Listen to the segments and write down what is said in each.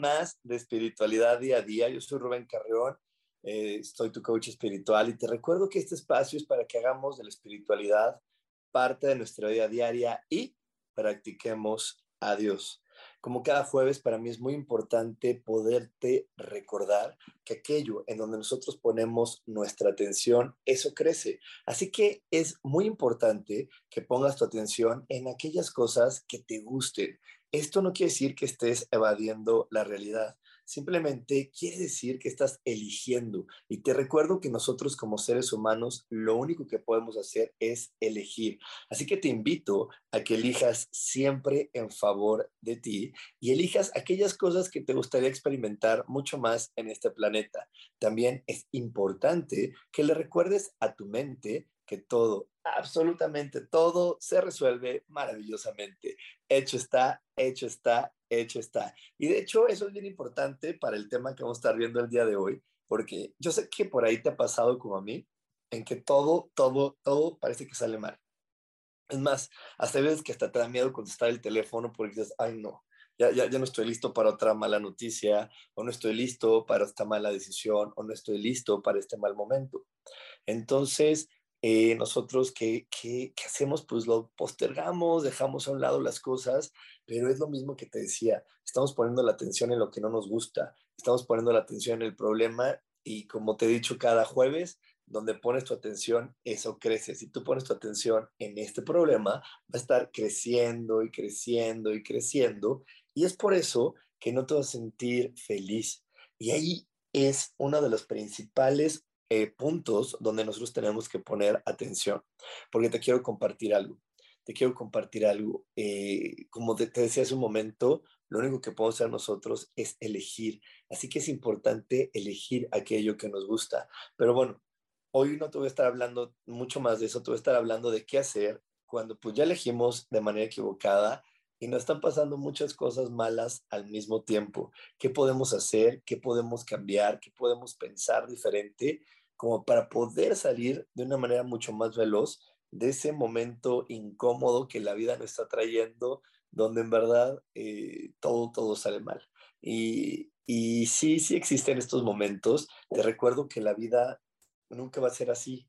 Más de Espiritualidad Día a Día. Yo soy Rubén Carreón, eh, soy tu coach espiritual y te recuerdo que este espacio es para que hagamos de la espiritualidad parte de nuestra vida diaria y practiquemos a Dios. Como cada jueves, para mí es muy importante poderte recordar que aquello en donde nosotros ponemos nuestra atención, eso crece. Así que es muy importante que pongas tu atención en aquellas cosas que te gusten, esto no quiere decir que estés evadiendo la realidad, simplemente quiere decir que estás eligiendo. Y te recuerdo que nosotros como seres humanos lo único que podemos hacer es elegir. Así que te invito a que elijas siempre en favor de ti y elijas aquellas cosas que te gustaría experimentar mucho más en este planeta. También es importante que le recuerdes a tu mente que todo, absolutamente todo se resuelve maravillosamente. Hecho está, hecho está, hecho está. Y de hecho eso es bien importante para el tema que vamos a estar viendo el día de hoy, porque yo sé que por ahí te ha pasado como a mí, en que todo, todo, todo parece que sale mal. Es más, hasta veces que hasta te da miedo contestar el teléfono porque dices, ay no, ya, ya, ya, no estoy listo para otra mala noticia, o no estoy listo para esta mala decisión, o no estoy listo para este mal momento. Entonces, eh, nosotros ¿qué, qué, qué hacemos? Pues lo postergamos, dejamos a un lado las cosas, pero es lo mismo que te decía, estamos poniendo la atención en lo que no nos gusta, estamos poniendo la atención en el problema y como te he dicho cada jueves, donde pones tu atención, eso crece. Si tú pones tu atención en este problema, va a estar creciendo y creciendo y creciendo. Y es por eso que no te vas a sentir feliz. Y ahí es una de las principales eh, puntos donde nosotros tenemos que poner atención, porque te quiero compartir algo. Te quiero compartir algo. Eh, como te, te, decía hace un momento, lo único que podemos hacer nosotros es elegir. Así que es importante elegir aquello que nos gusta. Pero bueno, hoy no te voy a estar hablando mucho más de eso, te voy a estar hablando de qué hacer cuando pues ya elegimos de manera equivocada y nos están pasando muchas cosas malas al mismo tiempo. ¿Qué podemos hacer? ¿Qué podemos cambiar? ¿Qué podemos pensar diferente como para poder salir de una manera mucho más veloz de ese momento incómodo que la vida nos está trayendo, donde en verdad eh, todo, todo sale mal. Y, y sí, sí existen estos momentos. Te recuerdo que la vida nunca va a ser así,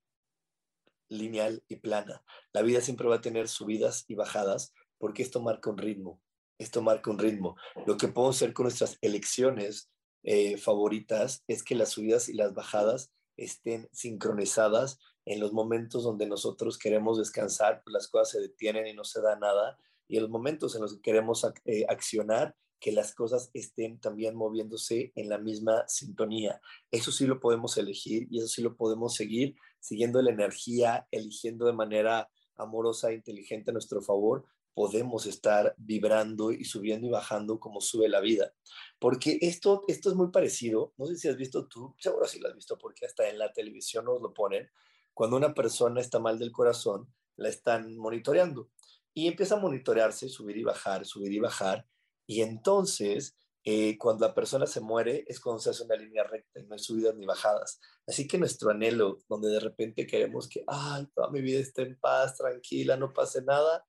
lineal y plana. La vida siempre va a tener subidas y bajadas porque esto marca un ritmo. Esto marca un ritmo. Lo que podemos hacer con nuestras elecciones eh, favoritas es que las subidas y las bajadas estén sincronizadas en los momentos donde nosotros queremos descansar, pues las cosas se detienen y no se da nada, y en los momentos en los que queremos eh, accionar, que las cosas estén también moviéndose en la misma sintonía. Eso sí lo podemos elegir y eso sí lo podemos seguir siguiendo la energía, eligiendo de manera amorosa e inteligente a nuestro favor, podemos estar vibrando y subiendo y bajando como sube la vida. Porque esto, esto es muy parecido, no sé si has visto tú, seguro si lo has visto porque hasta en la televisión nos lo ponen, cuando una persona está mal del corazón, la están monitoreando y empieza a monitorearse, subir y bajar, subir y bajar, y entonces eh, cuando la persona se muere es cuando se hace una línea recta y no hay subidas ni bajadas. Así que nuestro anhelo, donde de repente queremos que, ay, toda mi vida esté en paz, tranquila, no pase nada,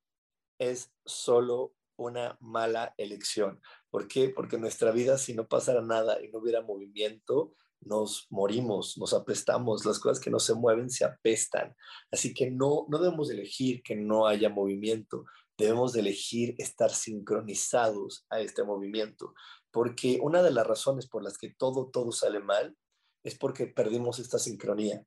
es solo una mala elección. ¿Por qué? Porque nuestra vida, si no pasara nada y no hubiera movimiento, nos morimos, nos apestamos, las cosas que no se mueven se apestan. Así que no, no debemos elegir que no haya movimiento, debemos de elegir estar sincronizados a este movimiento, porque una de las razones por las que todo, todo sale mal es porque perdimos esta sincronía.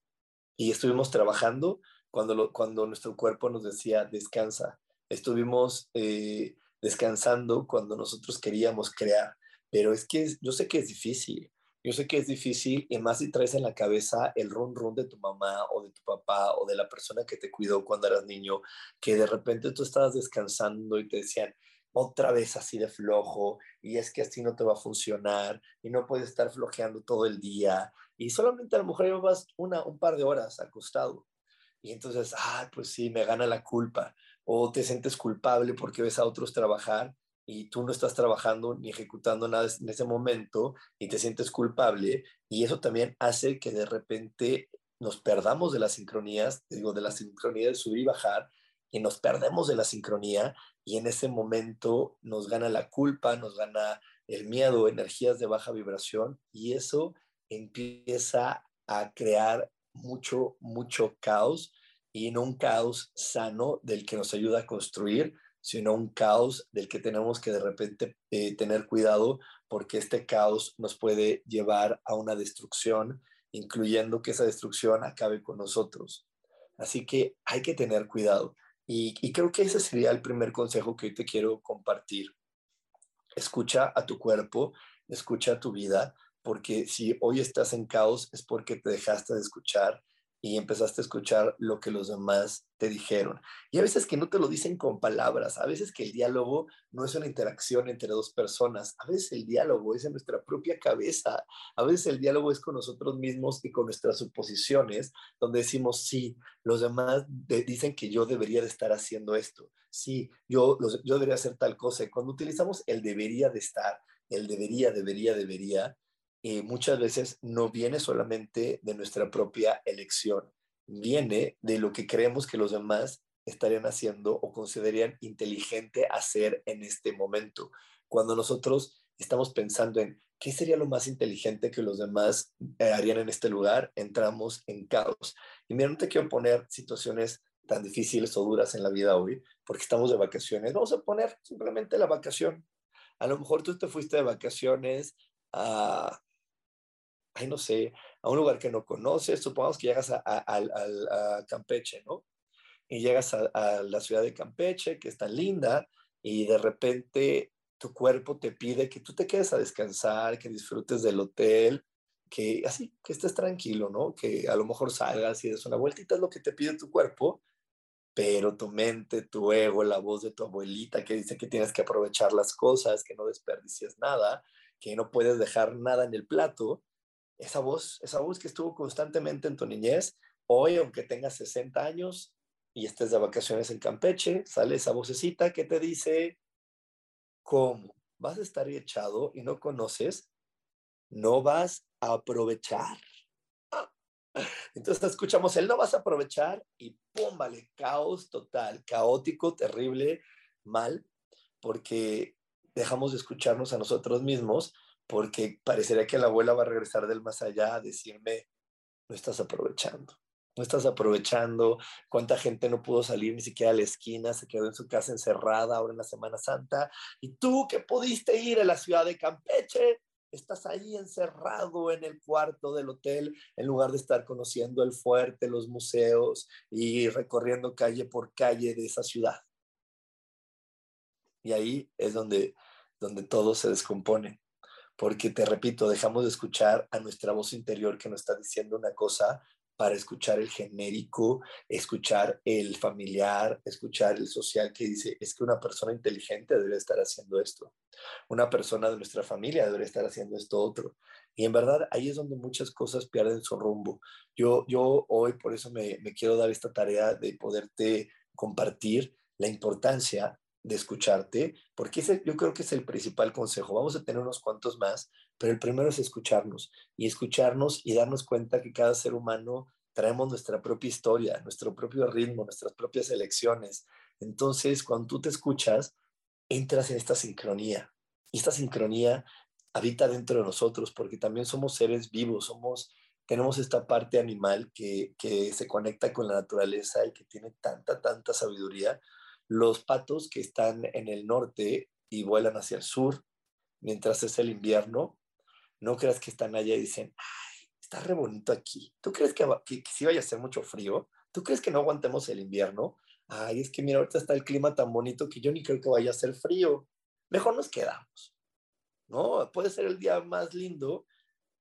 y estuvimos trabajando cuando, cuando nuestro cuerpo nos decía descansa. Estuvimos eh, descansando cuando nosotros queríamos crear, pero es que yo sé que es difícil. Yo sé que es difícil y más si traes en la cabeza el run run de tu mamá o de tu papá o de la persona que te cuidó cuando eras niño, que de repente tú estabas descansando y te decían, otra vez así de flojo y es que así no te va a funcionar y no puedes estar flojeando todo el día y solamente a lo mejor llevas una, un par de horas acostado y entonces, ah, pues sí, me gana la culpa o te sientes culpable porque ves a otros trabajar y tú no estás trabajando ni ejecutando nada en ese momento y te sientes culpable y eso también hace que de repente nos perdamos de las sincronías, digo, de la sincronía de subir y bajar y nos perdemos de la sincronía y en ese momento nos gana la culpa, nos gana el miedo, energías de baja vibración y eso empieza a crear mucho, mucho caos y no un caos sano del que nos ayuda a construir, sino un caos del que tenemos que de repente eh, tener cuidado porque este caos nos puede llevar a una destrucción, incluyendo que esa destrucción acabe con nosotros. Así que hay que tener cuidado. Y, y creo que ese sería el primer consejo que hoy te quiero compartir. Escucha a tu cuerpo, escucha a tu vida, porque si hoy estás en caos es porque te dejaste de escuchar y empezaste a escuchar lo que los demás te dijeron. Y a veces que no te lo dicen con palabras, a veces que el diálogo no es una interacción entre dos personas, a veces el diálogo es en nuestra propia cabeza, a veces el diálogo es con nosotros mismos y con nuestras suposiciones, donde decimos, sí, los demás dicen que yo debería de estar haciendo esto, sí, yo, yo debería hacer tal cosa. Y cuando utilizamos el debería de estar, el debería, debería, debería, y muchas veces no viene solamente de nuestra propia elección, viene de lo que creemos que los demás estarían haciendo o considerarían inteligente hacer en este momento. Cuando nosotros estamos pensando en qué sería lo más inteligente que los demás eh, harían en este lugar, entramos en caos. Y mira, no te quiero poner situaciones tan difíciles o duras en la vida hoy, porque estamos de vacaciones. Vamos a poner simplemente la vacación. A lo mejor tú te fuiste de vacaciones a ay, no sé, a un lugar que no conoces, supongamos que llegas a, Campeche, ¿no? Y llegas a, la ciudad de Campeche, que es tan linda, y de repente tu cuerpo te pide que tú te quedes a descansar, que disfrutes del hotel, que así, que estés tranquilo, ¿no? Que a lo mejor salgas y des una vueltita, es lo que te pide tu cuerpo, pero tu mente, tu ego, la voz de tu abuelita que dice que tienes que aprovechar las cosas, que no desperdicies nada, que no puedes dejar nada en el plato, esa voz, esa voz que estuvo constantemente en tu niñez, hoy, aunque tengas 60 años y estés de vacaciones en Campeche, sale esa vocecita que te dice, ¿cómo? ¿Vas a estar echado y no conoces? No vas a aprovechar. Entonces escuchamos el no vas a aprovechar y pum, vale, caos total, caótico, terrible, mal, porque dejamos de escucharnos a nosotros mismos porque parecería que la abuela va a regresar del más allá a decirme, no estás aprovechando, no estás aprovechando, cuánta gente no pudo salir ni siquiera a la esquina, se quedó en su casa encerrada ahora en la Semana Santa, y tú que pudiste ir a la ciudad de Campeche, estás ahí encerrado en el cuarto del hotel en lugar de estar conociendo el fuerte, los museos y recorriendo calle por calle de esa ciudad. Y ahí es donde, donde todo se descompone porque te repito, dejamos de escuchar a nuestra voz interior que nos está diciendo una cosa para escuchar el genérico, escuchar el familiar, escuchar el social que dice, es que una persona inteligente debe estar haciendo esto, una persona de nuestra familia debe estar haciendo esto otro. Y en verdad ahí es donde muchas cosas pierden su rumbo. Yo, yo hoy por eso me, me quiero dar esta tarea de poderte compartir la importancia de escucharte, porque ese yo creo que es el principal consejo. Vamos a tener unos cuantos más, pero el primero es escucharnos y escucharnos y darnos cuenta que cada ser humano traemos nuestra propia historia, nuestro propio ritmo, nuestras propias elecciones. Entonces, cuando tú te escuchas, entras en esta sincronía y esta sincronía habita dentro de nosotros porque también somos seres vivos, somos tenemos esta parte animal que, que se conecta con la naturaleza y que tiene tanta, tanta sabiduría los patos que están en el norte y vuelan hacia el sur mientras es el invierno, no creas que están allá y dicen, ay, está re bonito aquí. ¿Tú crees que, que, que sí vaya a ser mucho frío? ¿Tú crees que no aguantemos el invierno? Ay, es que mira, ahorita está el clima tan bonito que yo ni creo que vaya a ser frío. Mejor nos quedamos. ¿No? Puede ser el día más lindo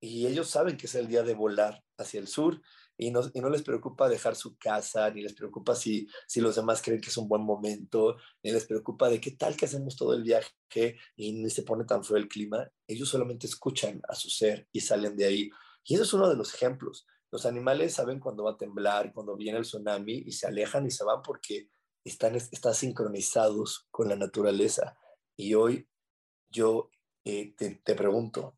y ellos saben que es el día de volar hacia el sur y no, y no les preocupa dejar su casa, ni les preocupa si, si los demás creen que es un buen momento, ni les preocupa de qué tal que hacemos todo el viaje y ni se pone tan feo el clima. Ellos solamente escuchan a su ser y salen de ahí. Y eso es uno de los ejemplos. Los animales saben cuando va a temblar, cuando viene el tsunami y se alejan y se van porque están, están sincronizados con la naturaleza. Y hoy yo eh, te, te pregunto,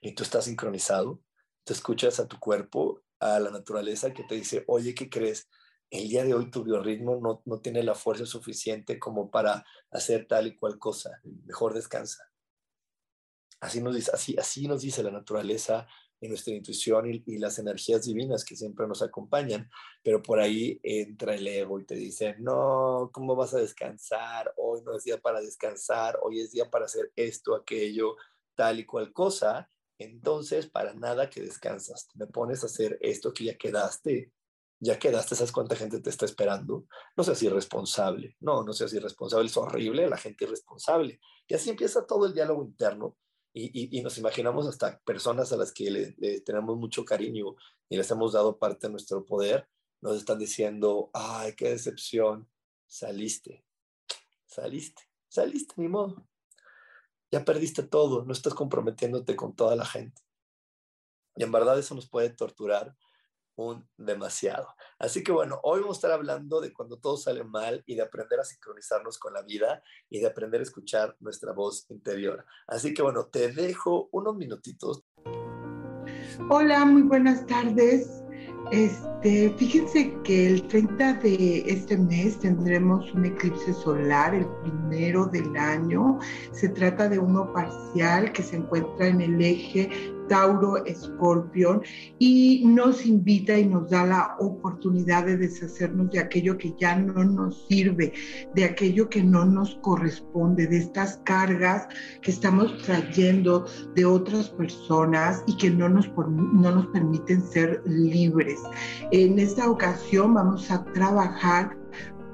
¿y tú estás sincronizado? ¿Te escuchas a tu cuerpo a la naturaleza que te dice, oye, ¿qué crees? El día de hoy tu biorritmo no, no tiene la fuerza suficiente como para hacer tal y cual cosa. Mejor descansa. Así nos dice, así, así nos dice la naturaleza y nuestra intuición y, y, las energías divinas que siempre nos acompañan, pero por ahí entra el ego y te dice, no, ¿cómo vas a descansar? Hoy no es día para descansar, hoy es día para hacer esto, aquello, tal y cual cosa, entonces, para nada que descansas, me pones a hacer esto que ya quedaste, ya quedaste, ¿sabes cuánta gente te está esperando? No seas irresponsable, no, no seas irresponsable, es horrible la gente irresponsable. Y así empieza todo el diálogo interno y, nos imaginamos hasta personas a las que le, le, tenemos mucho cariño y les hemos dado parte de nuestro poder, nos están diciendo, ay, qué decepción, saliste, saliste, saliste, ni modo ya perdiste todo, no estás comprometiéndote con toda la gente. Y en verdad eso nos puede torturar un demasiado. Así que bueno, hoy vamos a estar hablando de cuando todo sale mal y de aprender a sincronizarnos con la vida y de aprender a escuchar nuestra voz interior. Así que bueno, te dejo unos minutitos. Hola, muy buenas tardes. Este, fíjense que el 30 de este mes tendremos un eclipse solar, el primero del año. Se trata de uno parcial que se encuentra en el eje Tauro Escorpión y nos invita y nos da la oportunidad de deshacernos de aquello que ya no nos sirve, de aquello que no nos corresponde, de estas cargas que estamos trayendo de otras personas y que no nos, no nos permiten ser libres. En esta ocasión vamos a trabajar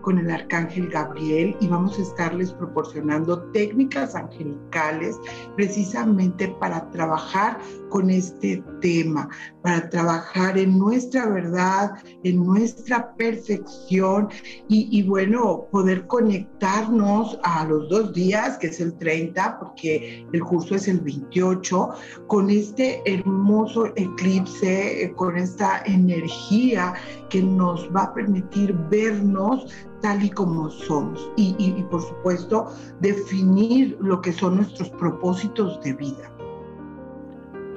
con el arcángel Gabriel y vamos a estarles proporcionando técnicas angelicales precisamente para trabajar con este tema, para trabajar en nuestra verdad, en nuestra perfección y, bueno, poder conectarnos a los dos días, que es el 30, porque el curso es el 28, con este hermoso eclipse, con esta energía que nos va a permitir vernos tal y como somos y, y, por supuesto definir lo que son nuestros propósitos de vida.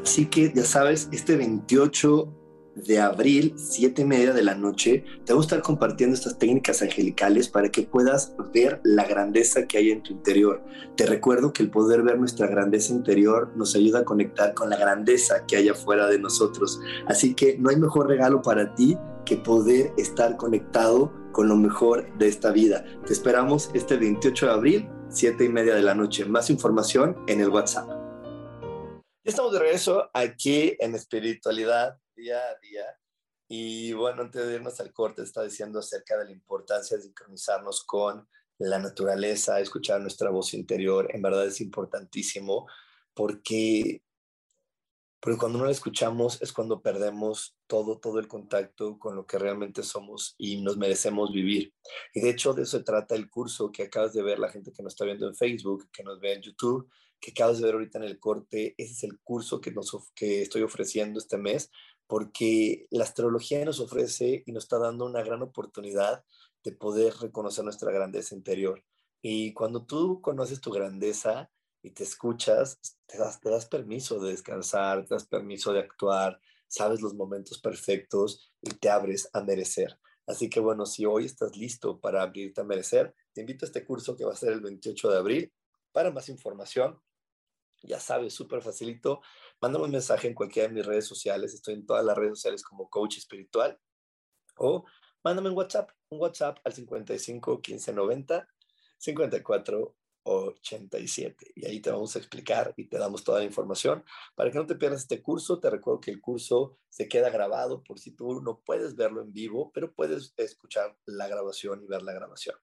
Así que ya sabes, este 28 de abril, siete y media de la noche, te voy a estar compartiendo estas técnicas angelicales para que puedas ver la grandeza que hay en tu interior. Te recuerdo que el poder ver nuestra grandeza interior nos ayuda a conectar con la grandeza que hay afuera de nosotros. Así que no hay mejor regalo para ti que poder estar conectado con lo mejor de esta vida. Te esperamos este 28 de abril, 7 y media de la noche. Más información en el WhatsApp. Estamos de regreso aquí en espiritualidad día a día. Y bueno, antes de irnos al corte, está diciendo acerca de la importancia de sincronizarnos con la naturaleza, escuchar nuestra voz interior. En verdad es importantísimo porque porque cuando no la escuchamos es cuando perdemos todo, todo el contacto con lo que realmente somos y nos merecemos vivir. Y de hecho de eso se trata el curso que acabas de ver, la gente que nos está viendo en Facebook, que nos ve en YouTube, que acabas de ver ahorita en el corte. Ese es el curso que, nos, que estoy ofreciendo este mes, porque la astrología nos ofrece y nos está dando una gran oportunidad de poder reconocer nuestra grandeza interior. Y cuando tú conoces tu grandeza, y te escuchas, te das, te das permiso de descansar, te das permiso de actuar, sabes los momentos perfectos y te abres a merecer. Así que bueno, si hoy estás listo para abrirte a merecer, te invito a este curso que va a ser el 28 de abril. Para más información, ya sabes, súper facilito, mándame un mensaje en cualquiera de mis redes sociales, estoy en todas las redes sociales como coach espiritual, o mándame un WhatsApp, un WhatsApp al 55 15 90 54 87. Y ahí te vamos a explicar y te damos toda la información. Para que no te pierdas este curso, te recuerdo que el curso se queda grabado por si tú no puedes verlo en vivo, pero puedes escuchar la grabación y ver la grabación.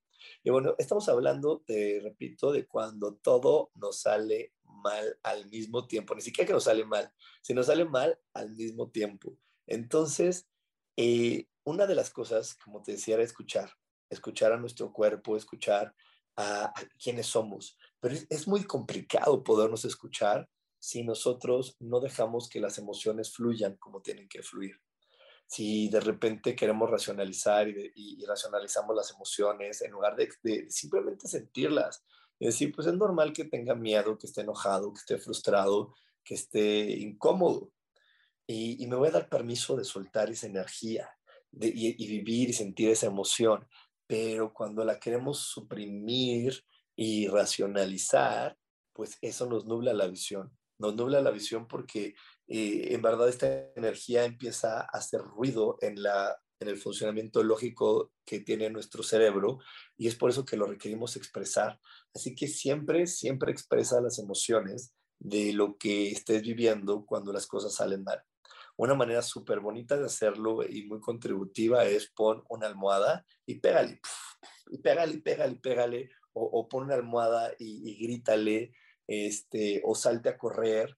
Y bueno, estamos hablando, te repito, de cuando todo nos sale mal al mismo tiempo. Ni siquiera que nos sale mal, sino sale mal al mismo tiempo. Entonces, eh, una de las cosas, como te decía, era escuchar, escuchar a nuestro cuerpo, escuchar a, quiénes somos. Pero es, muy complicado podernos escuchar si nosotros no dejamos que las emociones fluyan como tienen que fluir. Si de repente queremos racionalizar y, racionalizamos las emociones en lugar de, simplemente sentirlas, y decir, pues es normal que tenga miedo, que esté enojado, que esté frustrado, que esté incómodo. Y, me voy a dar permiso de soltar esa energía y, vivir y sentir esa emoción. Pero cuando la queremos suprimir y racionalizar, pues eso nos nubla la visión. Nos nubla la visión porque eh, en verdad esta energía empieza a hacer ruido en, la, en el funcionamiento lógico que tiene nuestro cerebro y es por eso que lo requerimos expresar. Así que siempre, siempre expresa las emociones de lo que estés viviendo cuando las cosas salen mal. Una manera súper bonita de hacerlo y muy contributiva es pon una almohada y pégale, y pégale, pégale, pégale, o, pon una almohada y, y, grítale, este, o salte a correr,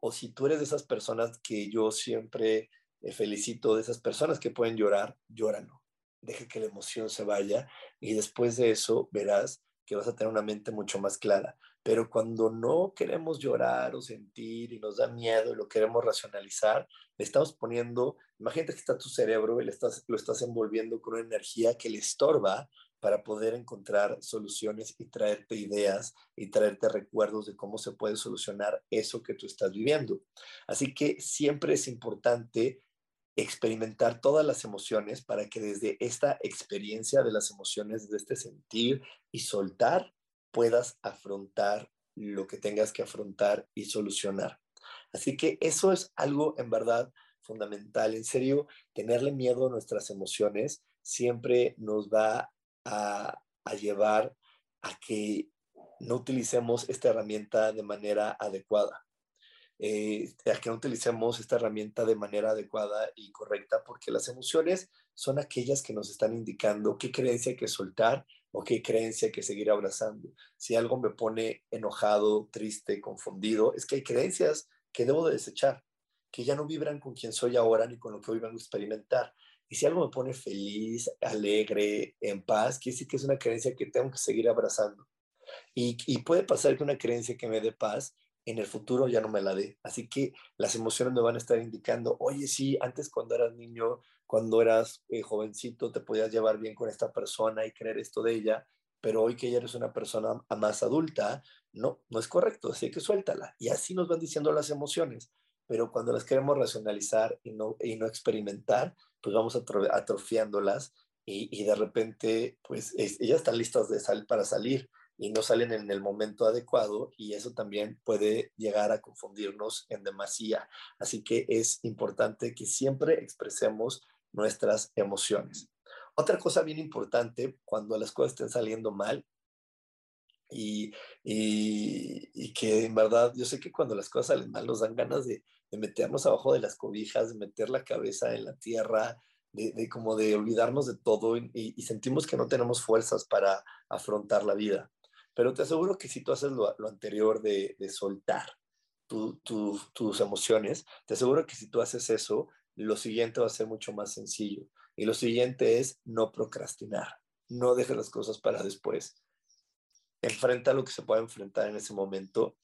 o si tú eres de esas personas que yo siempre eh, felicito, de esas personas que pueden llorar, llóralo, deje que la emoción se vaya y después de eso verás que vas a tener una mente mucho más clara. Pero cuando no queremos llorar o sentir y nos da miedo y lo queremos racionalizar, le estamos poniendo, imagínate que está tu cerebro y le estás, lo estás envolviendo con una energía que le estorba para poder encontrar soluciones y traerte ideas y traerte recuerdos de cómo se puede solucionar eso que tú estás viviendo. Así que siempre es importante experimentar todas las emociones para que desde esta experiencia de las emociones, desde este sentir y soltar, puedas afrontar lo que tengas que afrontar y solucionar. Así que eso es algo en verdad fundamental. En serio, tenerle miedo a nuestras emociones siempre nos va a, llevar a que no utilicemos esta herramienta de manera adecuada. Eh, a que no utilicemos esta herramienta de manera adecuada y correcta, porque las emociones son aquellas que nos están indicando qué creencia hay que soltar o qué creencia hay que seguir abrazando. Si algo me pone enojado, triste, confundido, es que hay creencias que debo de desechar, que ya no vibran con quien soy ahora ni con lo que hoy vengo a experimentar. Y si algo me pone feliz, alegre, en paz, quiere decir que es una creencia que tengo que seguir abrazando. Y, y puede pasar que una creencia que me dé paz en el futuro ya no me la dé. Así que las emociones me van a estar indicando, oye, sí, antes cuando eras niño, cuando eras eh, jovencito, te podías llevar bien con esta persona y creer esto de ella, pero hoy que ya eres una persona más adulta, no, no es correcto, así que suéltala. Y así nos van diciendo las emociones, pero cuando las queremos racionalizar y no, y no experimentar, pues vamos atrofiándolas y, y de repente, pues ellas están listas de sal, para salir y no salen en el momento adecuado y eso también puede llegar a confundirnos en demasía. Así que es importante que siempre expresemos nuestras emociones. Otra cosa bien importante cuando las cosas estén saliendo mal y, y, que en verdad yo sé que cuando las cosas salen mal nos dan ganas de, de meternos abajo de las cobijas, de meter la cabeza en la tierra, de, de como de olvidarnos de todo y, sentimos que no tenemos fuerzas para afrontar la vida. Pero te aseguro que si tú haces lo, anterior de, soltar tus emociones, te aseguro que si tú haces eso, lo siguiente va a ser mucho más sencillo. Y lo siguiente es no procrastinar. No dejes las cosas para después. Enfrenta lo que se pueda enfrentar en ese momento.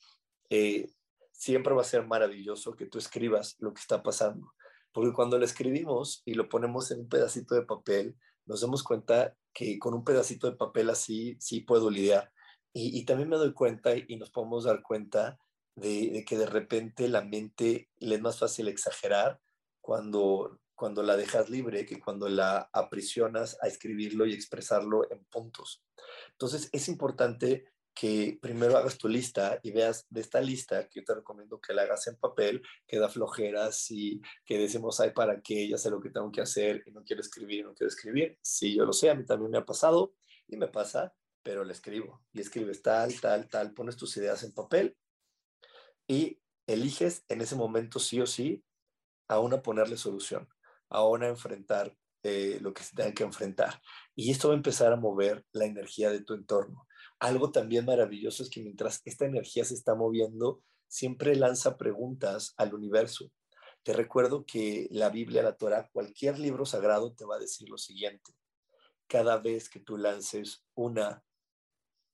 Eh, siempre va a ser maravilloso que tú escribas lo que está pasando. Porque cuando lo escribimos y lo ponemos en un pedacito de papel, nos damos cuenta que con un pedacito de papel así sí puedo lidiar. Y, también me doy cuenta y nos podemos dar cuenta de, que de repente la mente le es más fácil exagerar cuando, cuando la dejas libre que cuando la aprisionas a escribirlo y expresarlo en puntos. Entonces es importante que primero hagas tu lista y veas de esta lista que yo te recomiendo que la hagas en papel, que da flojeras y que decimos, ay, ¿para qué? Ya sé lo que tengo que hacer y no quiero escribir, no quiero escribir. Sí, yo lo sé, a mí también me ha pasado y me pasa, pero la escribo. Y escribes tal, tal, tal, pones tus ideas en papel y eliges en ese momento sí o sí a una ponerle solución, a una enfrentar eh, lo que se tenga que enfrentar. Y esto va a empezar a mover la energía de tu entorno. Algo también maravilloso es que mientras esta energía se está moviendo, siempre lanza preguntas al universo. Te recuerdo que la Biblia, la Torah, cualquier libro sagrado te va a decir lo siguiente. Cada vez que tú lances una,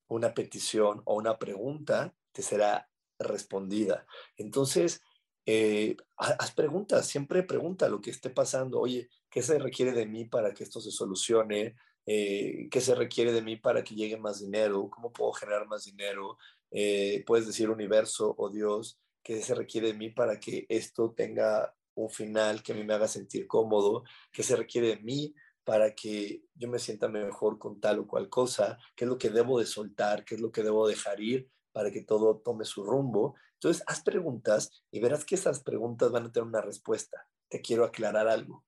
una petición o una pregunta, te será respondida. Entonces, eh, haz preguntas, siempre pregunta lo que esté pasando. Oye, ¿qué se requiere de mí para que esto se solucione? Eh, ¿Qué se requiere de mí para que llegue más dinero? ¿Cómo puedo generar más dinero? Eh, puedes decir universo o Dios, ¿qué se requiere de mí para que esto tenga un final que a mí me haga sentir cómodo? ¿Qué se requiere de mí para que yo me sienta mejor con tal o cual cosa? ¿Qué es lo que debo de soltar? ¿Qué es lo que debo dejar ir para que todo tome su rumbo? Entonces, haz preguntas y verás que esas preguntas van a tener una respuesta. Te quiero aclarar algo.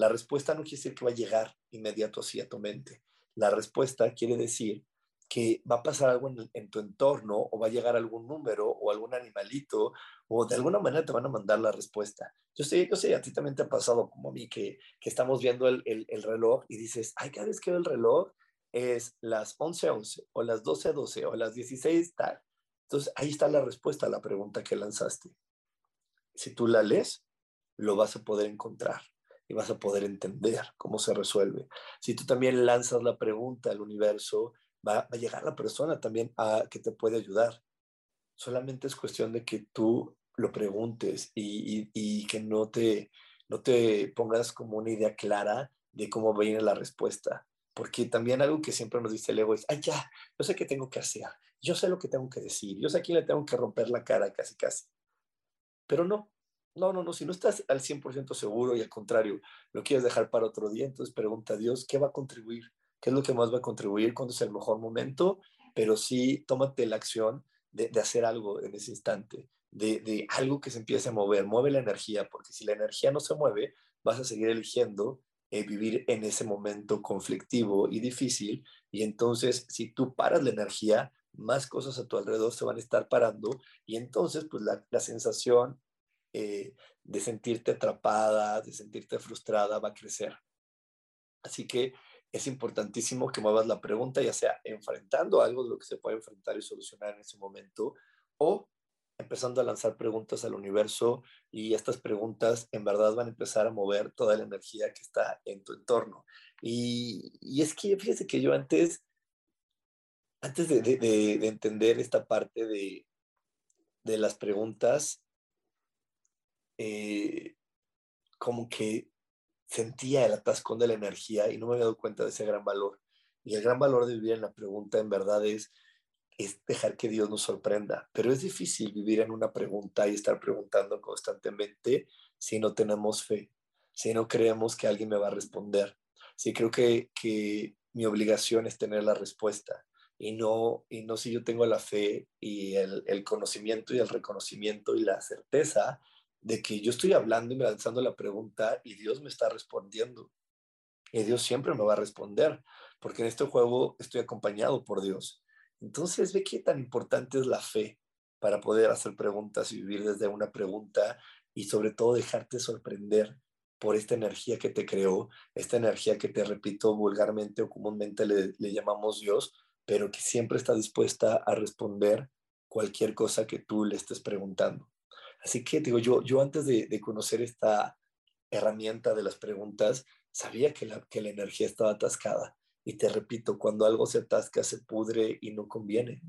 La respuesta no quiere decir que va a llegar inmediato así a tu mente. La respuesta quiere decir que va a pasar algo en, tu entorno o va a llegar algún número o algún animalito o de alguna manera te van a mandar la respuesta. Yo sé, yo sé, a ti también te ha pasado como a mí que, estamos viendo el, el, reloj y dices, ay, cada vez que veo el reloj es las 11.11 11, o las 12.12 12, o las 16 tal. Entonces ahí está la respuesta a la pregunta que lanzaste. Si tú la lees, lo vas a poder encontrar y vas a poder entender cómo se resuelve. Si tú también lanzas la pregunta al universo, va, a llegar la persona también a que te puede ayudar. Solamente es cuestión de que tú lo preguntes y, que no te, no te pongas como una idea clara de cómo viene la respuesta. Porque también algo que siempre nos dice el ego es, ay, ya, yo sé qué tengo que hacer, yo sé lo que tengo que decir, yo sé a quién le tengo que romper la cara casi, casi. Pero no, no, no, no, si no estás al 100% seguro y al contrario, lo quieres dejar para otro día, entonces pregunta a Dios, ¿qué va a contribuir? qué es lo que más va a contribuir, cuándo es el mejor momento, pero sí tómate la acción de, hacer algo en ese instante, de, algo que se empiece a mover, mueve la energía, porque si la energía no se mueve, vas a seguir eligiendo eh, vivir en ese momento conflictivo y difícil, y entonces si tú paras la energía, más cosas a tu alrededor se van a estar parando, y entonces pues la, sensación eh, de sentirte atrapada, de sentirte frustrada va a crecer. Así que es importantísimo que muevas la pregunta, ya sea enfrentando algo de lo que se puede enfrentar y solucionar en ese momento, o empezando a lanzar preguntas al universo y estas preguntas en verdad van a empezar a mover toda la energía que está en tu entorno. Y, es que fíjese que yo antes, antes de, entender esta parte de, las preguntas, eh, como que sentía el atascón de la energía y no me había dado cuenta de ese gran valor. Y el gran valor de vivir en la pregunta en verdad es, es dejar que Dios nos sorprenda. Pero es difícil vivir en una pregunta y estar preguntando constantemente si no tenemos fe, si no creemos que alguien me va a responder. Si creo que, que mi obligación es tener la respuesta y no, y no si yo tengo la fe y el, el conocimiento y el reconocimiento y la certeza de que yo estoy hablando y me lanzando la pregunta y Dios me está respondiendo. Y Dios siempre me va a responder, porque en este juego estoy acompañado por Dios. Entonces, ve qué tan importante es la fe para poder hacer preguntas y vivir desde una pregunta y sobre todo dejarte sorprender por esta energía que te creó, esta energía que te repito vulgarmente o comúnmente le, le llamamos Dios, pero que siempre está dispuesta a responder cualquier cosa que tú le estés preguntando. Así que digo, yo, yo antes de, conocer esta herramienta de las preguntas, sabía que la, que la energía estaba atascada. Y te repito, cuando algo se atasca, se pudre y no conviene.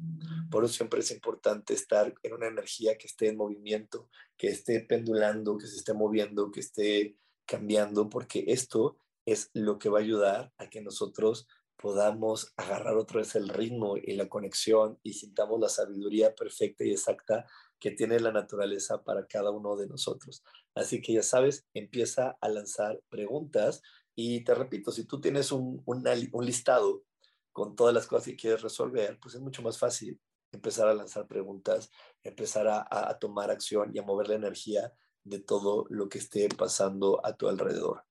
Por eso siempre es importante estar en una energía que esté en movimiento, que esté pendulando, que se esté moviendo, que esté cambiando, porque esto es lo que va a ayudar a que nosotros podamos agarrar otra vez el ritmo y la conexión y sintamos la sabiduría perfecta y exacta que tiene la naturaleza para cada uno de nosotros. Así que ya sabes, empieza a lanzar preguntas y te repito, si tú tienes un, un, listado con todas las cosas que quieres resolver, pues es mucho más fácil empezar a lanzar preguntas, empezar a, tomar acción y a mover la energía de todo lo que esté pasando a tu alrededor.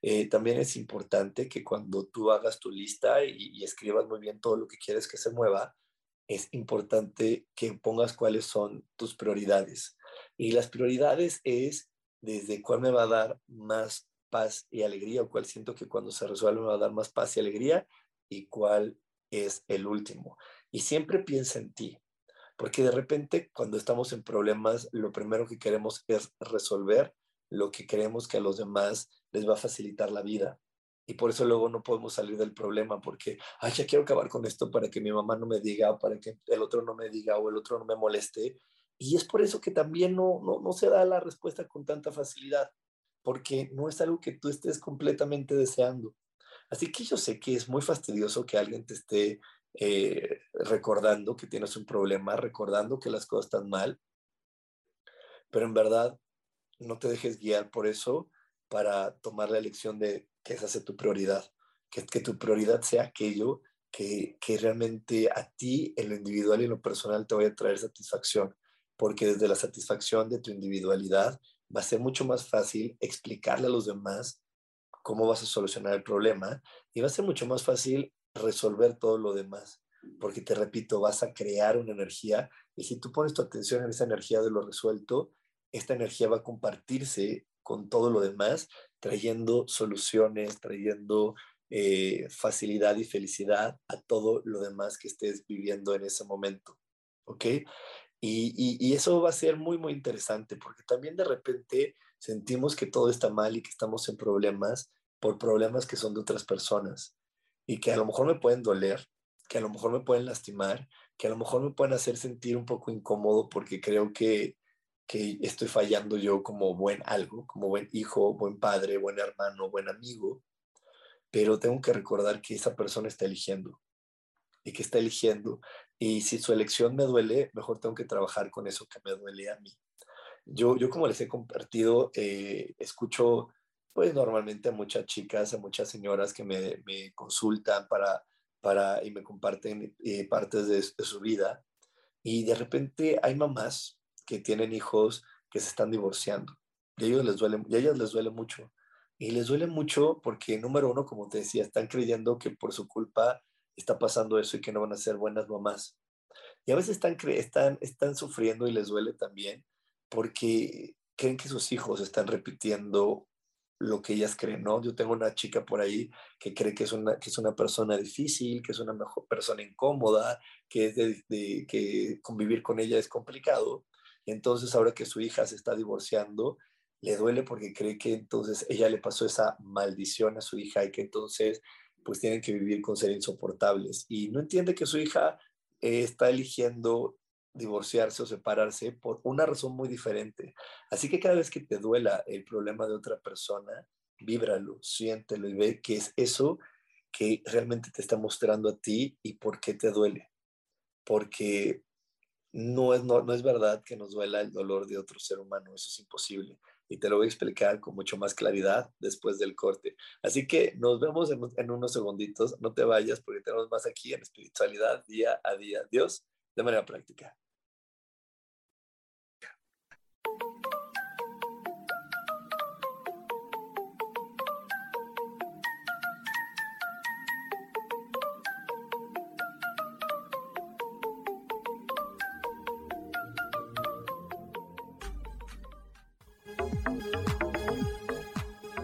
Eh, también es importante que cuando tú hagas tu lista y, escribas muy bien todo lo que quieres que se mueva, es importante que pongas cuáles son tus prioridades. Y las prioridades es desde cuál me va a dar más paz y alegría o cuál siento que cuando se resuelve me va a dar más paz y alegría y cuál es el último. Y siempre piensa en ti, porque de repente cuando estamos en problemas, lo primero que queremos es resolver lo que creemos que a los demás les va a facilitar la vida. Y por eso luego no podemos salir del problema, porque, ay, ya quiero acabar con esto para que mi mamá no me diga, para que el otro no me diga o el otro no me moleste. Y es por eso que también no, no, no se da la respuesta con tanta facilidad, porque no es algo que tú estés completamente deseando. Así que yo sé que es muy fastidioso que alguien te esté eh, recordando que tienes un problema, recordando que las cosas están mal, pero en verdad no te dejes guiar por eso para tomar la elección de que esa sea tu prioridad, que, que tu prioridad sea aquello que, que realmente a ti en lo individual y en lo personal te vaya a traer satisfacción, porque desde la satisfacción de tu individualidad va a ser mucho más fácil explicarle a los demás cómo vas a solucionar el problema y va a ser mucho más fácil resolver todo lo demás, porque te repito, vas a crear una energía y si tú pones tu atención en esa energía de lo resuelto, esta energía va a compartirse con todo lo demás, trayendo soluciones, trayendo eh, facilidad y felicidad a todo lo demás que estés viviendo en ese momento. ¿Ok? Y, y, eso va a ser muy, muy interesante porque también de repente sentimos que todo está mal y que estamos en problemas por problemas que son de otras personas y que a lo mejor me pueden doler, que a lo mejor me pueden lastimar, que a lo mejor me pueden hacer sentir un poco incómodo porque creo que que estoy fallando yo como buen algo, como buen hijo, buen padre, buen hermano, buen amigo, pero tengo que recordar que esa persona está eligiendo y que está eligiendo. Y si su elección me duele, mejor tengo que trabajar con eso que me duele a mí. Yo, yo como les he compartido, eh, escucho pues normalmente a muchas chicas, a muchas señoras que me, me consultan para, para, y me comparten eh, partes de, de su vida. Y de repente hay mamás que tienen hijos que se están divorciando. Y a ellos les duele, y a ellas les duele mucho. Y les duele mucho porque, número uno, como te decía, están creyendo que por su culpa está pasando eso y que no van a ser buenas mamás. Y a veces están, están, están sufriendo y les duele también porque creen que sus hijos están repitiendo lo que ellas creen, ¿no? Yo tengo una chica por ahí que cree que es una, que es una persona difícil, que es una mejor persona incómoda, que, es de, que convivir con ella es complicado. Entonces, ahora que su hija se está divorciando, le duele porque cree que entonces ella le pasó esa maldición a su hija y que entonces pues tienen que vivir con ser insoportables. Y no entiende que su hija eh, está eligiendo divorciarse o separarse por una razón muy diferente. Así que cada vez que te duela el problema de otra persona, víbralo, siéntelo y ve que es eso que realmente te está mostrando a ti y por qué te duele. Porque no es, no, es verdad que nos duela el dolor de otro ser humano, eso es imposible. Y te lo voy a explicar con mucho más claridad después del corte. Así que nos vemos en, en unos segunditos, no te vayas porque tenemos más aquí en espiritualidad día a día. Dios, de manera práctica.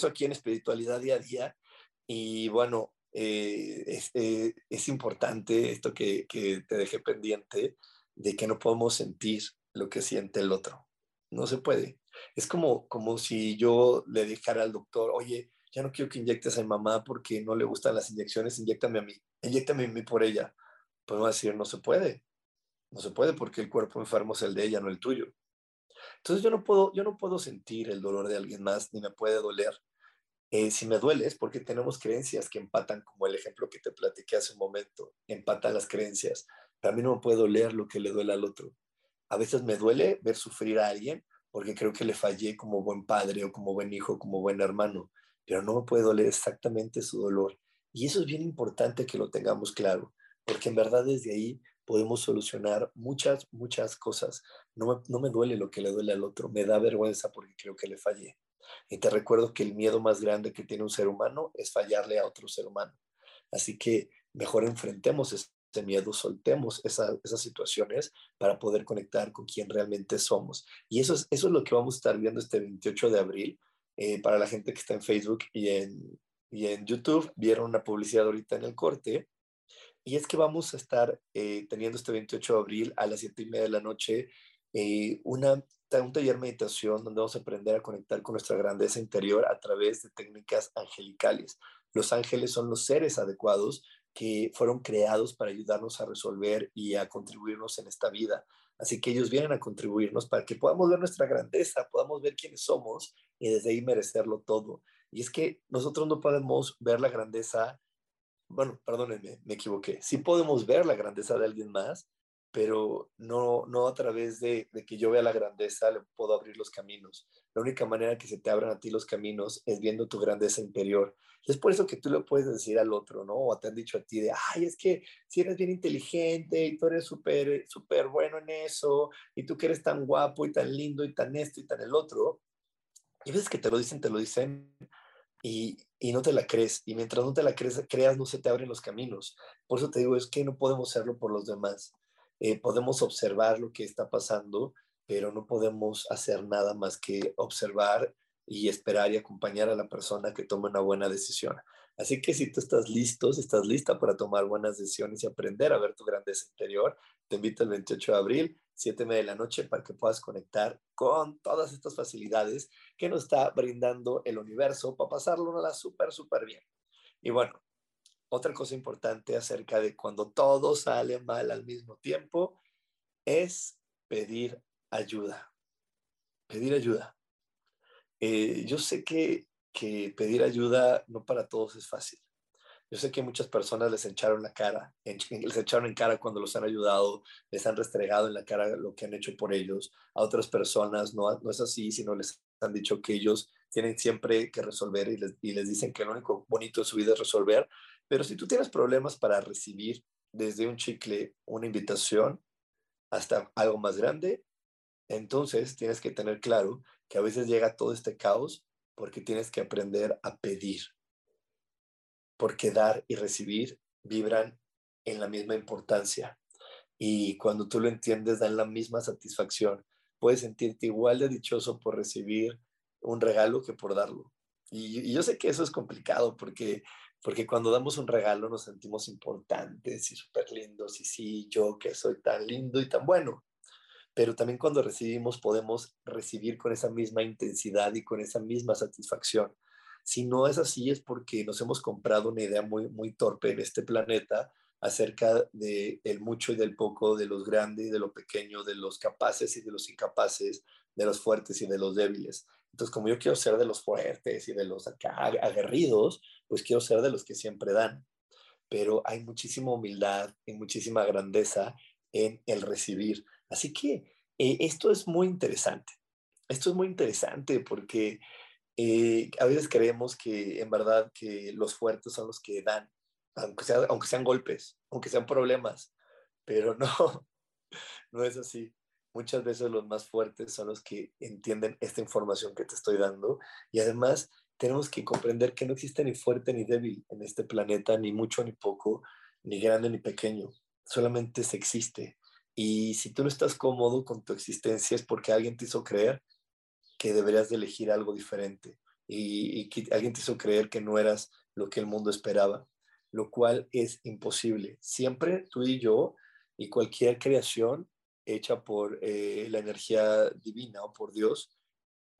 Regreso aquí en espiritualidad día a día. Y bueno, eh, es, eh, es, importante esto que, que te dejé pendiente de que no podemos sentir lo que siente el otro. No se puede. Es como, como si yo le dijera al doctor, oye, ya no quiero que inyectes a mi mamá porque no le gustan las inyecciones, inyectame a mí, inyectame a mí por ella. Podemos decir, no se puede, no se puede porque el cuerpo enfermo es el de ella, no el tuyo. Entonces yo no puedo, yo no puedo sentir el dolor de alguien más, ni me puede doler. Eh, si me duele es porque tenemos creencias que empatan, como el ejemplo que te platiqué hace un momento, empatan las creencias. Pero a mí no me puede doler lo que le duele al otro. A veces me duele ver sufrir a alguien porque creo que le fallé como buen padre o como buen hijo, como buen hermano, pero no me puede doler exactamente su dolor. Y eso es bien importante que lo tengamos claro, porque en verdad desde ahí podemos solucionar muchas, muchas cosas. No no me duele lo que le duele al otro, me da vergüenza porque creo que le fallé. Y te recuerdo que el miedo más grande que tiene un ser humano es fallarle a otro ser humano. Así que mejor enfrentemos ese miedo, soltemos esas situaciones para poder conectar con quien realmente somos. Y eso es, eso es lo que vamos a estar viendo este 28 de abril. Eh, para la gente que está en Facebook y en, y en YouTube, vieron una publicidad ahorita en el corte. Y es que vamos a estar eh, teniendo este 28 de abril a las 7 y media de la noche eh, una, un taller meditación donde vamos a aprender a conectar con nuestra grandeza interior a través de técnicas angelicales. Los ángeles son los seres adecuados que fueron creados para ayudarnos a resolver y a contribuirnos en esta vida. Así que ellos vienen a contribuirnos para que podamos ver nuestra grandeza, podamos ver quiénes somos y desde ahí merecerlo todo. Y es que nosotros no podemos ver la grandeza, bueno, perdónenme, me equivoqué, sí podemos ver la grandeza de alguien más, pero no, no a través de, que yo vea la grandeza le puedo abrir los caminos. La única manera que se te abran a ti los caminos es viendo tu grandeza interior. es por eso que tú le puedes decir al otro, ¿no? O te han dicho a ti de, ay, es que si eres bien inteligente y tú eres súper, súper bueno en eso, y tú que eres tan guapo y tan lindo y tan esto y tan el otro, y veces que te lo dicen, te lo dicen y, y, no te la crees. Y mientras no te la creas, no se te abren los caminos. Por eso te digo, es que no podemos hacerlo por los demás. Eh, podemos observar lo que está pasando, pero no podemos hacer nada más que observar y esperar y acompañar a la persona que tome una buena decisión. Así que si tú estás listo, si estás lista para tomar buenas decisiones y aprender a ver tu grandeza interior, te invito el 28 de abril, 7 de la noche, para que puedas conectar con todas estas facilidades que nos está brindando el universo para pasarlo una súper, súper bien. Y bueno, otra cosa importante acerca de cuando todo sale mal al mismo tiempo es pedir ayuda. Pedir ayuda. Eh, yo sé que, que pedir ayuda no para todos es fácil. Yo sé que muchas personas les echaron la cara, les echaron en cara cuando los han ayudado, les han restregado en la cara lo que han hecho por ellos. A otras personas no, es así, sino les han dicho que ellos tienen siempre que resolver y les, y les dicen que lo único bonito de su vida es resolver. Pero si tú tienes problemas para recibir desde un chicle una invitación hasta algo más grande, entonces tienes que tener claro que a veces llega todo este caos porque tienes que aprender a pedir. Porque dar y recibir vibran en la misma importancia. Y cuando tú lo entiendes, dan la misma satisfacción. Puedes sentirte igual de dichoso por recibir un regalo que por darlo. Y, y, yo sé que eso es complicado porque porque cuando damos un regalo nos sentimos importantes y súper lindos y sí, yo que soy tan lindo y tan bueno. Pero también cuando recibimos podemos recibir con esa misma intensidad y con esa misma satisfacción. Si no es así es porque nos hemos comprado una idea muy, muy torpe en este planeta acerca de el mucho y del poco, de los grandes y de lo pequeño, de los capaces y de los incapaces, de los fuertes y de los débiles. Entonces, como yo quiero ser de los fuertes y de los aguerridos, pues quiero ser de los que siempre dan. Pero hay muchísima humildad y muchísima grandeza en el recibir. Así que eh, esto es muy interesante. Esto es muy interesante porque eh, a veces creemos que en verdad que los fuertes son los que dan, aunque, sea, aunque sean golpes, aunque sean problemas, pero no, no es así muchas veces los más fuertes son los que entienden esta información que te estoy dando y además tenemos que comprender que no existe ni fuerte ni débil en este planeta, ni mucho ni poco, ni grande ni pequeño, solamente se existe. Y si tú no estás cómodo con tu existencia es porque alguien te hizo creer que deberías de elegir algo diferente y, y que alguien te hizo creer que no eras lo que el mundo esperaba, lo cual es imposible. Siempre tú y yo y cualquier creación hecha por eh, la energía divina o por Dios,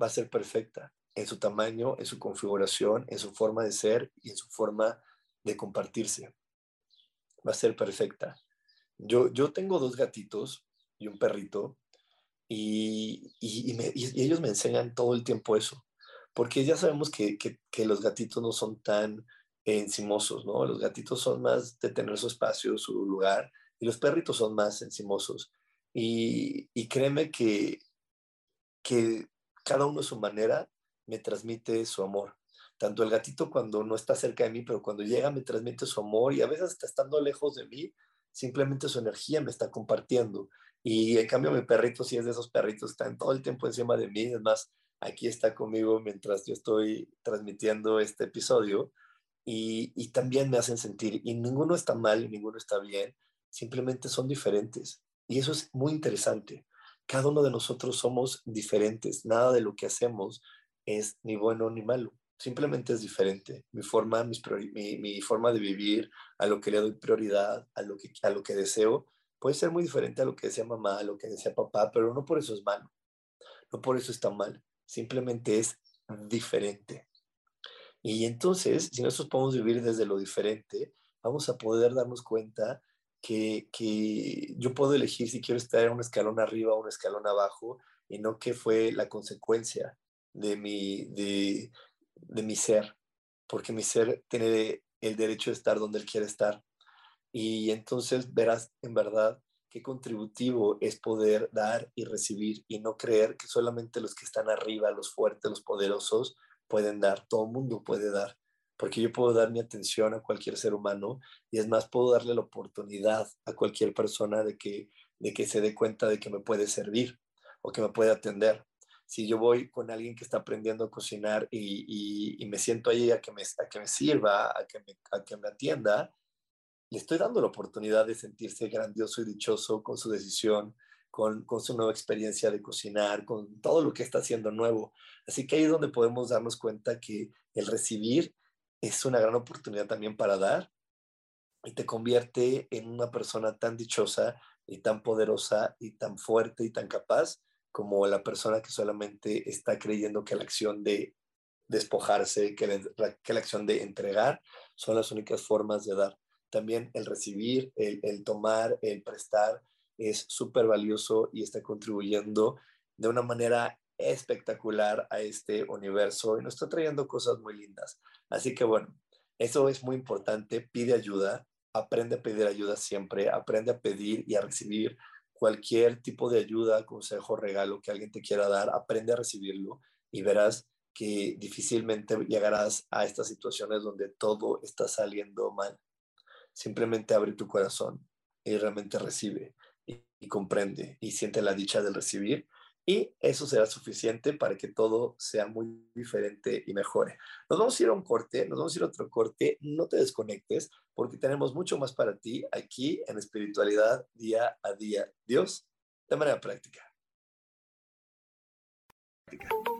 va a ser perfecta en su tamaño, en su configuración, en su forma de ser y en su forma de compartirse. Va a ser perfecta. Yo, yo tengo dos gatitos y un perrito y, y, ellos me enseñan todo el tiempo eso, porque ya sabemos que, que, que los gatitos no son tan encimosos, ¿no? Los gatitos son más de tener su espacio, su lugar, y los perritos son más encimosos. Y, créeme que, que cada uno a su manera me transmite su amor. Tanto el gatito cuando no está cerca de mí, pero cuando llega me transmite su amor y a veces está estando lejos de mí, simplemente su energía me está compartiendo. Y en cambio mi perrito sí es de esos perritos, están todo el tiempo encima de mí, es más, aquí está conmigo mientras yo estoy transmitiendo este episodio y, y también me hacen sentir, y ninguno está mal y ninguno está bien, simplemente son diferentes. Y eso es muy interesante. Cada uno de nosotros somos diferentes. Nada de lo que hacemos es ni bueno ni malo. Simplemente es diferente. Mi forma, mi, forma de vivir, a lo que le doy prioridad, a lo, que, a lo que deseo, puede ser muy diferente a lo que desea mamá, a lo que desea papá, pero no por eso es malo. No por eso está mal. Simplemente es diferente. Y entonces, si nosotros podemos vivir desde lo diferente, vamos a poder darnos cuenta que, que, yo puedo elegir si quiero estar en un escalón arriba o un escalón abajo y no que fue la consecuencia de mi, de, de mi ser, porque mi ser tiene el derecho de estar donde él quiere estar. Y entonces verás en verdad qué contributivo es poder dar y recibir y no creer que solamente los que están arriba, los fuertes, los poderosos, pueden dar, todo el mundo puede dar porque yo puedo dar mi atención a cualquier ser humano y es más, puedo darle la oportunidad a cualquier persona de que, de que se dé cuenta de que me puede servir o que me puede atender. Si yo voy con alguien que está aprendiendo a cocinar y, y, me siento ahí a que me, a que me sirva, a que me, a que me atienda, le estoy dando la oportunidad de sentirse grandioso y dichoso con su decisión, con, con, su nueva experiencia de cocinar, con todo lo que está haciendo nuevo. Así que ahí es donde podemos darnos cuenta que el recibir es una gran oportunidad también para dar y te convierte en una persona tan dichosa y tan poderosa y tan fuerte y tan capaz como la persona que solamente está creyendo que la acción de despojarse, que la, que la acción de entregar son las únicas formas de dar. También el recibir, el, el tomar, el prestar es súper valioso y está contribuyendo de una manera espectacular a este universo y nos está trayendo cosas muy lindas. Así que bueno, eso es muy importante. Pide ayuda, aprende a pedir ayuda siempre, aprende a pedir y a recibir cualquier tipo de ayuda, consejo, regalo que alguien te quiera dar, aprende a recibirlo y verás que difícilmente llegarás a estas situaciones donde todo está saliendo mal. Simplemente abre tu corazón y realmente recibe y, comprende y siente la dicha del recibir y eso será suficiente para que todo sea muy diferente y mejore. Nos vamos a ir a un corte, nos vamos a ir a otro corte, no te desconectes porque tenemos mucho más para ti aquí en espiritualidad día a día. Dios, de manera práctica. práctica.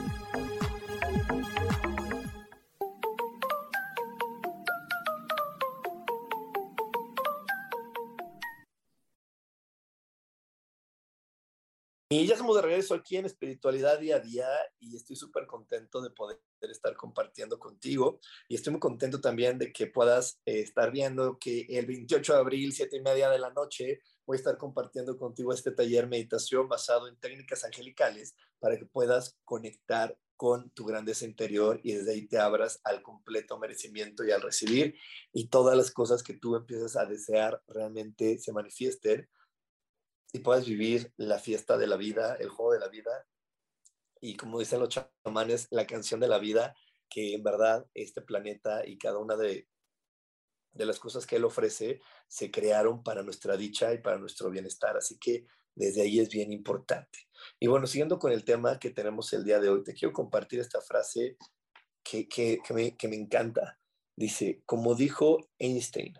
Y ya estamos de regreso aquí en Espiritualidad Día a Día y estoy súper contento de poder estar compartiendo contigo. Y estoy muy contento también de que puedas eh, estar viendo que el 28 de abril, siete y media de la noche, voy a estar compartiendo contigo este taller meditación basado en técnicas angelicales para que puedas conectar con tu grandeza interior y desde ahí te abras al completo merecimiento y al recibir. Y todas las cosas que tú empiezas a desear realmente se manifiesten y puedas vivir la fiesta de la vida, el juego de la vida, y como dicen los chamanes, la canción de la vida, que en verdad este planeta y cada una de, de las cosas que él ofrece se crearon para nuestra dicha y para nuestro bienestar. Así que desde ahí es bien importante. Y bueno, siguiendo con el tema que tenemos el día de hoy, te quiero compartir esta frase que, que, que, me, que me encanta. Dice, como dijo Einstein,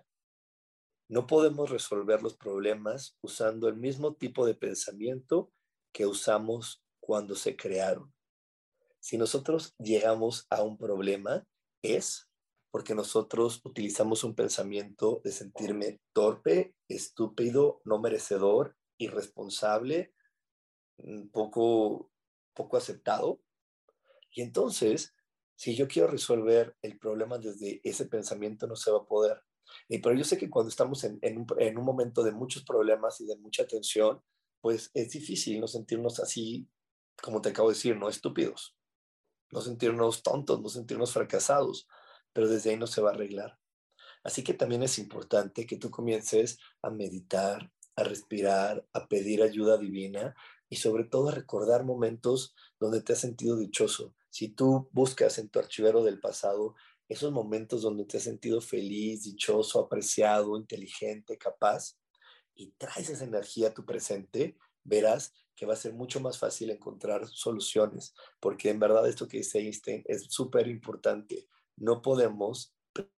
no podemos resolver los problemas usando el mismo tipo de pensamiento que usamos cuando se crearon. Si nosotros llegamos a un problema, es porque nosotros utilizamos un pensamiento de sentirme torpe, estúpido, no merecedor, irresponsable, mm, poco, poco aceptado. Y entonces, si yo quiero resolver el problema desde ese pensamiento, no se va a poder. Y pero yo sé que cuando estamos en, en, un, en, un, momento de muchos problemas y de mucha tensión, pues es difícil no sentirnos así, como te acabo de decir, no estúpidos, no sentirnos tontos, no sentirnos fracasados, pero desde ahí no se va a arreglar. Así que también es importante que tú comiences a meditar, a respirar, a pedir ayuda divina y sobre todo a recordar momentos donde te has sentido dichoso. Si tú buscas en tu archivero del pasado esos momentos donde te has sentido feliz, dichoso, apreciado, inteligente, capaz, y traes esa energía a tu presente, verás que va a ser mucho más fácil encontrar soluciones, porque en verdad esto que dice Einstein es súper importante. No podemos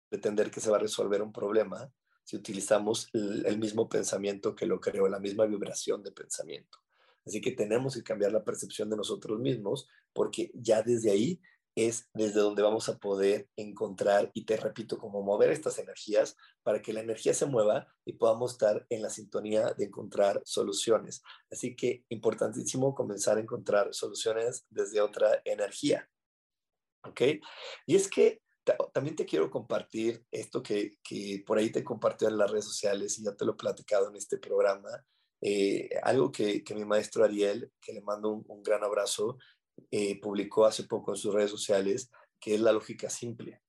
pretender que se va a resolver un problema si utilizamos el, mismo pensamiento que lo creó, la misma vibración de pensamiento. Así que tenemos que cambiar la percepción de nosotros mismos, porque ya desde ahí es desde donde vamos a poder encontrar, y te repito, como mover estas energías para que la energía se mueva y podamos estar en la sintonía de encontrar soluciones. Así que importantísimo comenzar a encontrar soluciones desde otra energía. ¿Ok? Y es que también te quiero compartir esto que, que por ahí te compartió en las redes sociales y ya te lo he platicado en este programa. Eh, algo que, que, mi maestro Ariel, que le mando un gran abrazo, eh, publicó hace poco en sus redes sociales, que es la lógica simple.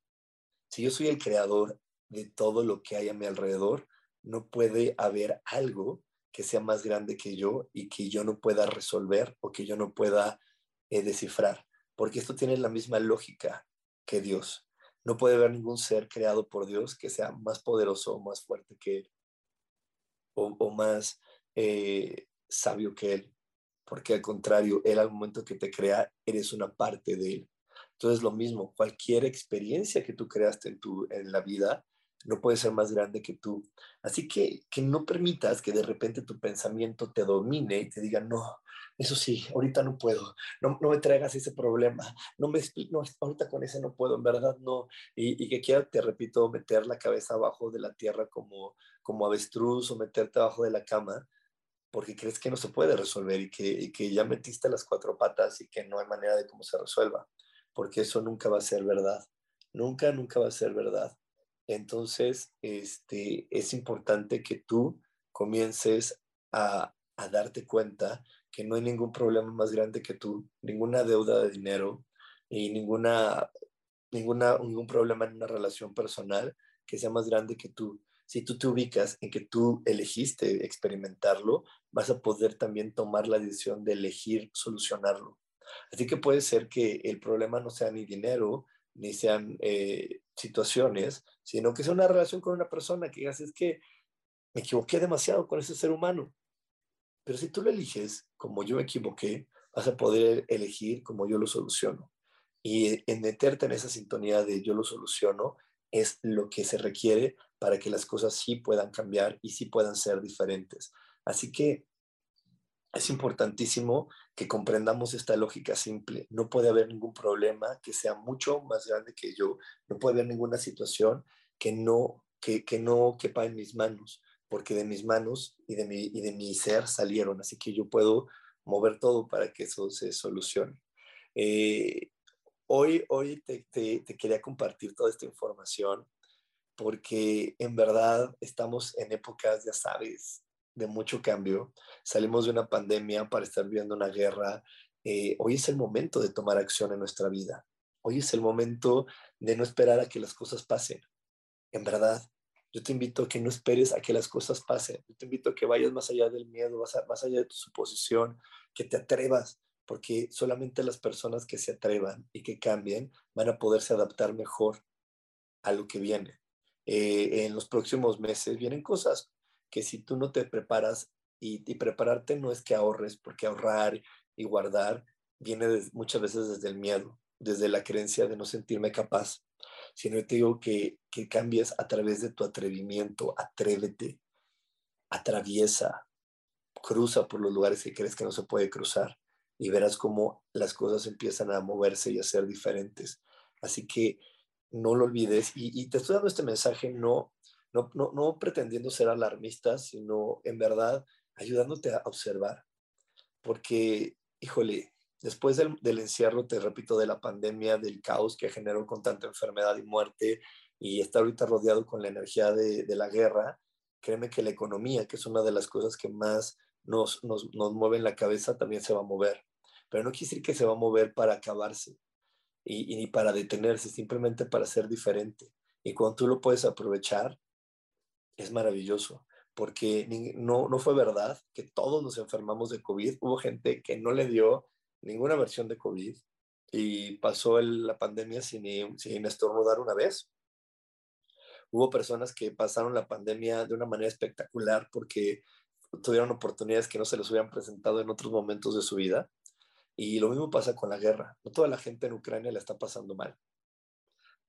Si yo soy el creador de todo lo que hay a mi alrededor, no puede haber algo que sea más grande que yo y que yo no pueda resolver o que yo no pueda eh, descifrar, porque esto tiene la misma lógica que Dios. No puede haber ningún ser creado por Dios que sea más poderoso o más fuerte que Él, o, más eh, sabio que Él porque al contrario, Él al momento que te crea, eres una parte de Él. Entonces, lo mismo, cualquier experiencia que tú creaste en, tu, en la vida, no puede ser más grande que tú. Así que, que no permitas que de repente tu pensamiento te domine y te diga, no, eso sí, ahorita no puedo, no, no me traigas ese problema, no me no, ahorita con ese no puedo, en verdad no. Y, y, que quiera, te repito, meter la cabeza abajo de la tierra como, como avestruz o meterte abajo de la cama porque crees que no se puede resolver y que, que ya metiste las cuatro patas y que no hay manera de cómo se resuelva, porque eso nunca va a ser verdad, nunca, nunca va a ser verdad. Entonces, este, es importante que tú comiences a, a darte cuenta que no hay ningún problema más grande que tú, ninguna deuda de dinero y ninguna, ninguna, ningún problema en una relación personal que sea más grande que tú. Si tú te ubicas en que tú elegiste experimentarlo, vas a poder también tomar la decisión de elegir solucionarlo. Así que puede ser que el problema no sea ni dinero, ni sean eh, situaciones, sino que sea una relación con una persona que digas, es que me equivoqué demasiado con ese ser humano. Pero si tú lo eliges como yo me equivoqué, vas a poder elegir como yo lo soluciono. Y en meterte en esa sintonía de yo lo soluciono es lo que se requiere para que las cosas sí puedan cambiar y sí puedan ser diferentes. Así que es importantísimo que comprendamos esta lógica simple. No puede haber ningún problema que sea mucho más grande que yo. No puede haber ninguna situación que no, que, que no quepa en mis manos porque de mis manos y de, mi, y de mi ser salieron, así que yo puedo mover todo para que eso se solucione. Eh, hoy hoy te, quería compartir toda esta información porque en verdad estamos en épocas, ya sabes, de mucho cambio. Salimos de una pandemia para estar viviendo una guerra. Eh, hoy es el momento de tomar acción en nuestra vida. Hoy es el momento de no esperar a que las cosas pasen. En verdad, yo te invito a que no esperes a que las cosas pasen. Yo te invito a que vayas más allá del miedo, más allá de tu suposición, que te atrevas, porque solamente las personas que se atrevan y que cambien van a poderse adaptar mejor a lo que viene. Eh, en los próximos meses vienen cosas que si tú no te preparas y, y prepararte no es que ahorres, porque ahorrar y guardar viene muchas veces desde el miedo, desde la creencia de no sentirme capaz sino te digo que, que cambies a través de tu atrevimiento, atrévete, atraviesa, cruza por los lugares que crees que no se puede cruzar y verás cómo las cosas empiezan a moverse y a ser diferentes. Así que no lo olvides y, te estoy dando este mensaje no, no, no, no pretendiendo ser alarmista, sino en verdad ayudándote a observar. Porque, híjole, después del, encierro, te repito, de la pandemia, del caos que generó con tanta enfermedad y muerte, y estar ahorita rodeado con la energía de, la guerra, créeme que la economía, que es una de las cosas que más nos, nos, nos mueve en la cabeza, también se va a mover. Pero no quiere decir que se va a mover para acabarse y, ni para detenerse, simplemente para ser diferente. Y cuando tú lo puedes aprovechar, es maravilloso, porque no, no fue verdad que todos nos enfermamos de COVID. Hubo gente que no le dio ninguna versión de COVID y pasó la pandemia sin, sin estornudar una vez. Hubo personas que pasaron la pandemia de una manera espectacular porque tuvieron oportunidades que no se les hubieran presentado en otros momentos de su vida. Y lo mismo pasa con la guerra. No toda la gente en Ucrania la está pasando mal.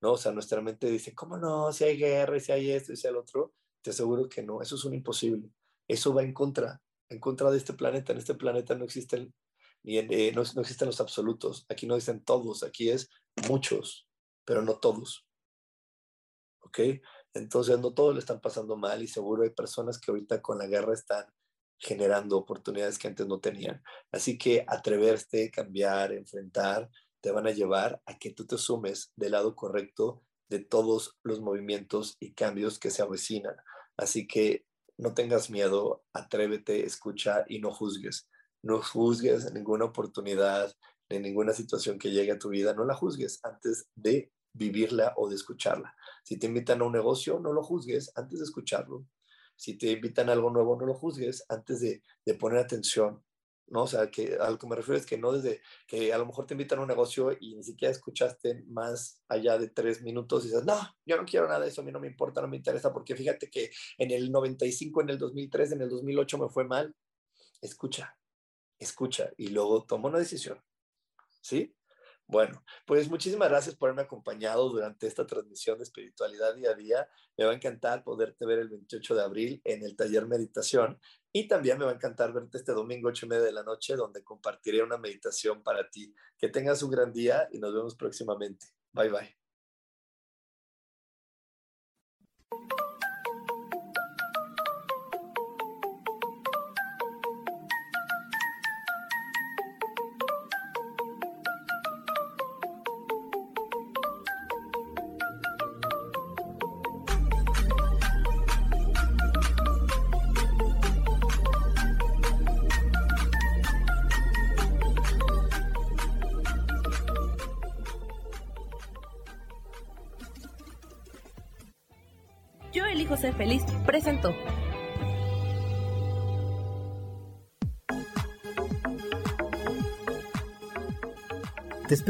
¿no? O sea, nuestra mente dice, ¿cómo no? Si hay guerra, si hay esto, si hay el otro. Te aseguro que no, eso es un imposible. Eso va en contra, en contra de este planeta. En este planeta no existen eh, no, no, existen los absolutos. Aquí no dicen todos, aquí es muchos, pero no todos. ¿Ok? Entonces, no todos le están pasando mal y seguro hay personas que ahorita con la guerra están generando oportunidades que antes no tenían. Así que atreverte, cambiar, enfrentar, te van a llevar a que tú te sumes del lado correcto de todos los movimientos y cambios que se avecinan. Así que no tengas miedo, atrévete, escucha y no juzgues no juzgues ninguna oportunidad, ni ninguna situación que llegue a tu vida, no la juzgues antes de vivirla o de escucharla. Si te invitan a un negocio, no lo juzgues antes de escucharlo. Si te invitan a algo nuevo, no lo juzgues antes de, poner atención. ¿no? O sea, que a lo que me refiero es que no desde que a lo mejor te invitan a un negocio y ni siquiera escuchaste más allá de tres minutos y dices, no, yo no quiero nada de eso, a mí no me importa, no me interesa, porque fíjate que en el 95, en el 2003, en el 2008 me fue mal. Escucha, escucha y luego toma una decisión. ¿Sí? Bueno, pues muchísimas gracias por haberme acompañado durante esta transmisión de espiritualidad día a día. Me va a encantar poderte ver el 28 de abril en el taller meditación y también me va a encantar verte este domingo 8 y media de la noche donde compartiré una meditación para ti. Que tengas un gran día y nos vemos próximamente. Bye bye.